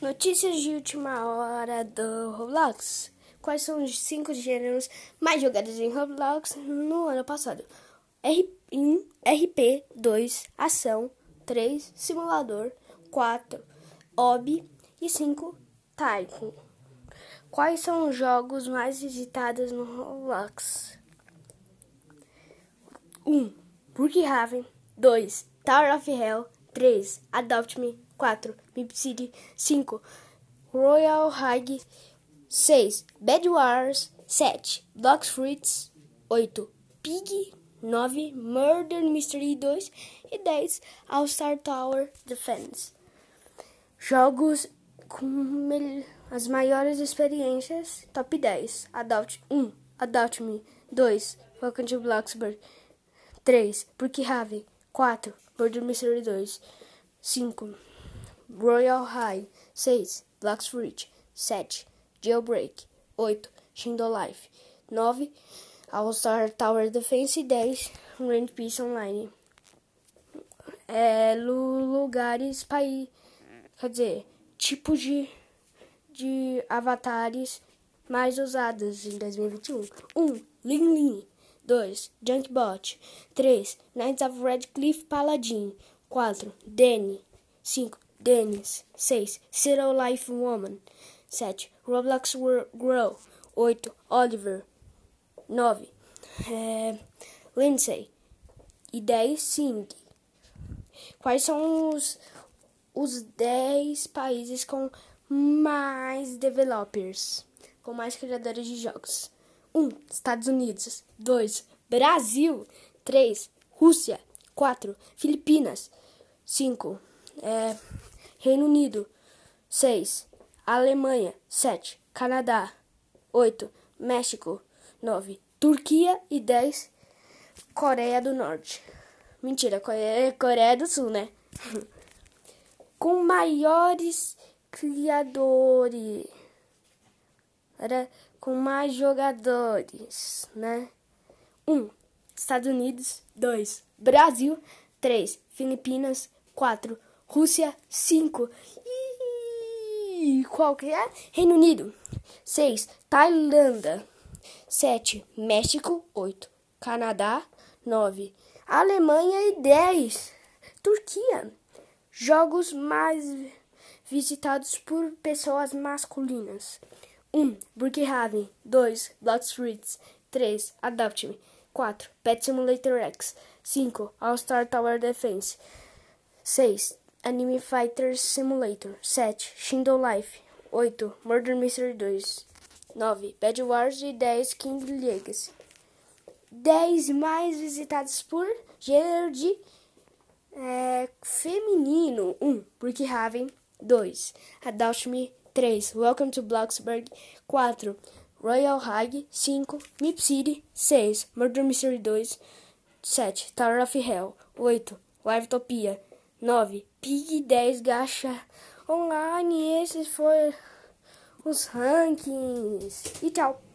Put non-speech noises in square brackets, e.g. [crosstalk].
Notícias de última hora do Roblox. Quais são os cinco gêneros mais jogados em Roblox no ano passado? R 1, RP 2, Ação 3, Simulador 4, Ob e 5, Tycoon. Quais são os jogos mais visitados no Roblox? 1. Brookhaven 2. Tower of Hell 3. Adopt Me 4. Mip City 5. Royal High 6. Bad Wars 7. Blocks Fruits 8. Pig 9. Murder Mystery 2 e 10. All Star Tower Defense. Jogos com as maiores experiências. Top 10. Adopt 1. Adopt Me 2. Welcome to Bloxburg 3. Brookhaven 4. Murder Mystery 2 5. Royal High 6. Blocks Fruit 7. Jailbreak 8. Shindo Life 9. All Star Tower Defense 10. Grand Peace Online é, lugares, país, quer dizer, tipos de, de avatares mais usados em 2021. 1. Um, Lin Lin. 2. Junkbot. 3. Knights of Red Cliff Paladin. 4. Danny. 5. Dennis. 6. Zero Life Woman. 7. Roblox Grow. 8. Oliver. 9. É, Lindsay. E 10. Sing. Quais são os, os 10 países com mais developers, com mais criadores de jogos? 1. Um, Estados Unidos. 2. Brasil. 3. Rússia. 4. Filipinas. 5. É, Reino Unido. 6. Alemanha. 7. Canadá. 8. México. 9. Turquia. E 10. Coreia do Norte. Mentira, Coreia, Coreia do Sul, né? [laughs] Com maiores criadores. Era com mais jogadores, né? 1. Um, Estados Unidos. 2. Brasil. 3. Filipinas. 4. Rússia. 5. E qual que é? Reino Unido. 6. Tailândia. 7. México. 8. Canadá. 9. Alemanha e 10. Turquia. Jogos mais visitados por pessoas masculinas. 1. Brookhaven 2. Block Streets 3. Adopt Me 4. Pet Simulator X 5. All-Star Tower Defense 6. Anime Fighter Simulator 7. Shindo Life 8. Murder Mystery 2 9. Bad Wars e 10. King Legacy 10 mais visitados por gênero de é, feminino. 1. Um, Brookhaven. 2. Adult Me. 3. Welcome to Bloxburg. 4. Royal High. 5. Mip City. 6. Murder Mystery 2. 7. Tower of Hell. 8. Livetopia. 9. Pig 10 Gacha Online. Esses foram os rankings. E tchau.